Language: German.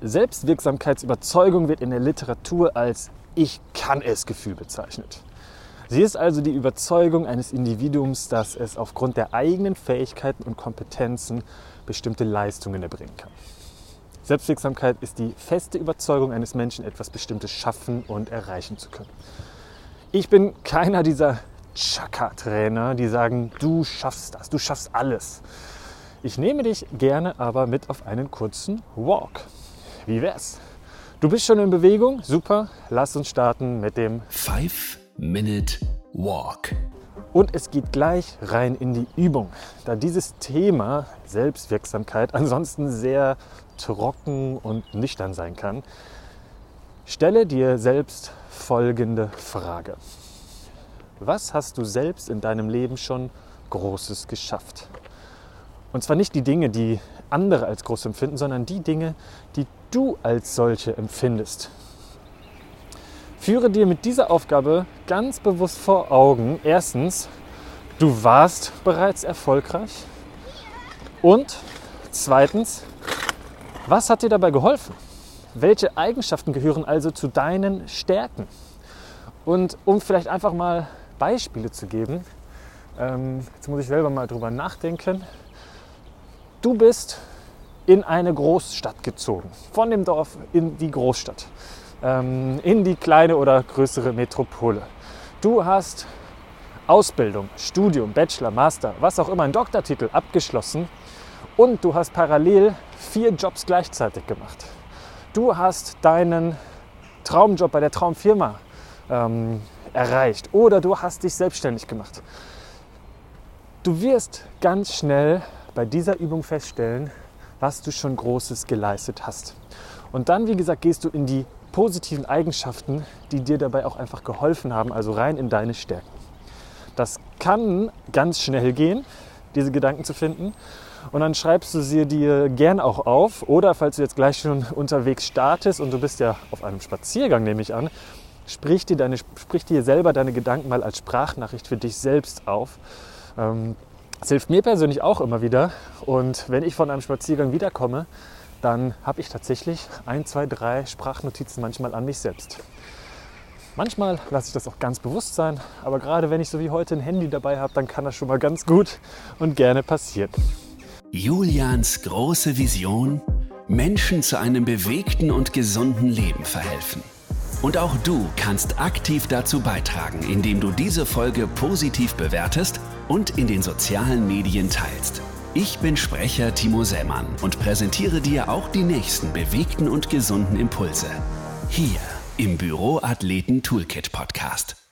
Selbstwirksamkeitsüberzeugung wird in der Literatur als Ich kann es Gefühl bezeichnet. Sie ist also die Überzeugung eines Individuums, dass es aufgrund der eigenen Fähigkeiten und Kompetenzen bestimmte Leistungen erbringen kann. Selbstwirksamkeit ist die feste Überzeugung eines Menschen, etwas Bestimmtes schaffen und erreichen zu können. Ich bin keiner dieser Chaka-Trainer, die sagen, du schaffst das, du schaffst alles. Ich nehme dich gerne aber mit auf einen kurzen Walk. Wie wär's? Du bist schon in Bewegung? Super, lass uns starten mit dem 5-Minute Walk. Und es geht gleich rein in die Übung, da dieses Thema Selbstwirksamkeit ansonsten sehr trocken und nüchtern sein kann. Stelle dir selbst folgende Frage. Was hast du selbst in deinem Leben schon Großes geschafft? Und zwar nicht die Dinge, die andere als groß empfinden, sondern die Dinge, die du als solche empfindest. Führe dir mit dieser Aufgabe ganz bewusst vor Augen, erstens, du warst bereits erfolgreich und zweitens, was hat dir dabei geholfen? Welche Eigenschaften gehören also zu deinen Stärken? Und um vielleicht einfach mal Beispiele zu geben, ähm, jetzt muss ich selber mal drüber nachdenken. Du bist in eine Großstadt gezogen, von dem Dorf in die Großstadt, ähm, in die kleine oder größere Metropole. Du hast Ausbildung, Studium, Bachelor, Master, was auch immer, einen Doktortitel abgeschlossen und du hast parallel vier Jobs gleichzeitig gemacht. Du hast deinen Traumjob bei der Traumfirma ähm, erreicht oder du hast dich selbstständig gemacht. Du wirst ganz schnell bei dieser Übung feststellen, was du schon Großes geleistet hast. Und dann, wie gesagt, gehst du in die positiven Eigenschaften, die dir dabei auch einfach geholfen haben, also rein in deine Stärken. Das kann ganz schnell gehen, diese Gedanken zu finden. Und dann schreibst du sie dir gern auch auf. Oder falls du jetzt gleich schon unterwegs startest und du bist ja auf einem Spaziergang, nehme ich an, sprich dir, deine, sprich dir selber deine Gedanken mal als Sprachnachricht für dich selbst auf. Ähm, das hilft mir persönlich auch immer wieder. Und wenn ich von einem Spaziergang wiederkomme, dann habe ich tatsächlich ein, zwei, drei Sprachnotizen manchmal an mich selbst. Manchmal lasse ich das auch ganz bewusst sein, aber gerade wenn ich so wie heute ein Handy dabei habe, dann kann das schon mal ganz gut und gerne passieren. Julians große Vision, Menschen zu einem bewegten und gesunden Leben verhelfen. Und auch du kannst aktiv dazu beitragen, indem du diese Folge positiv bewertest und in den sozialen Medien teilst. Ich bin Sprecher Timo Sämann und präsentiere dir auch die nächsten bewegten und gesunden Impulse. Hier im Büroathleten Toolkit Podcast.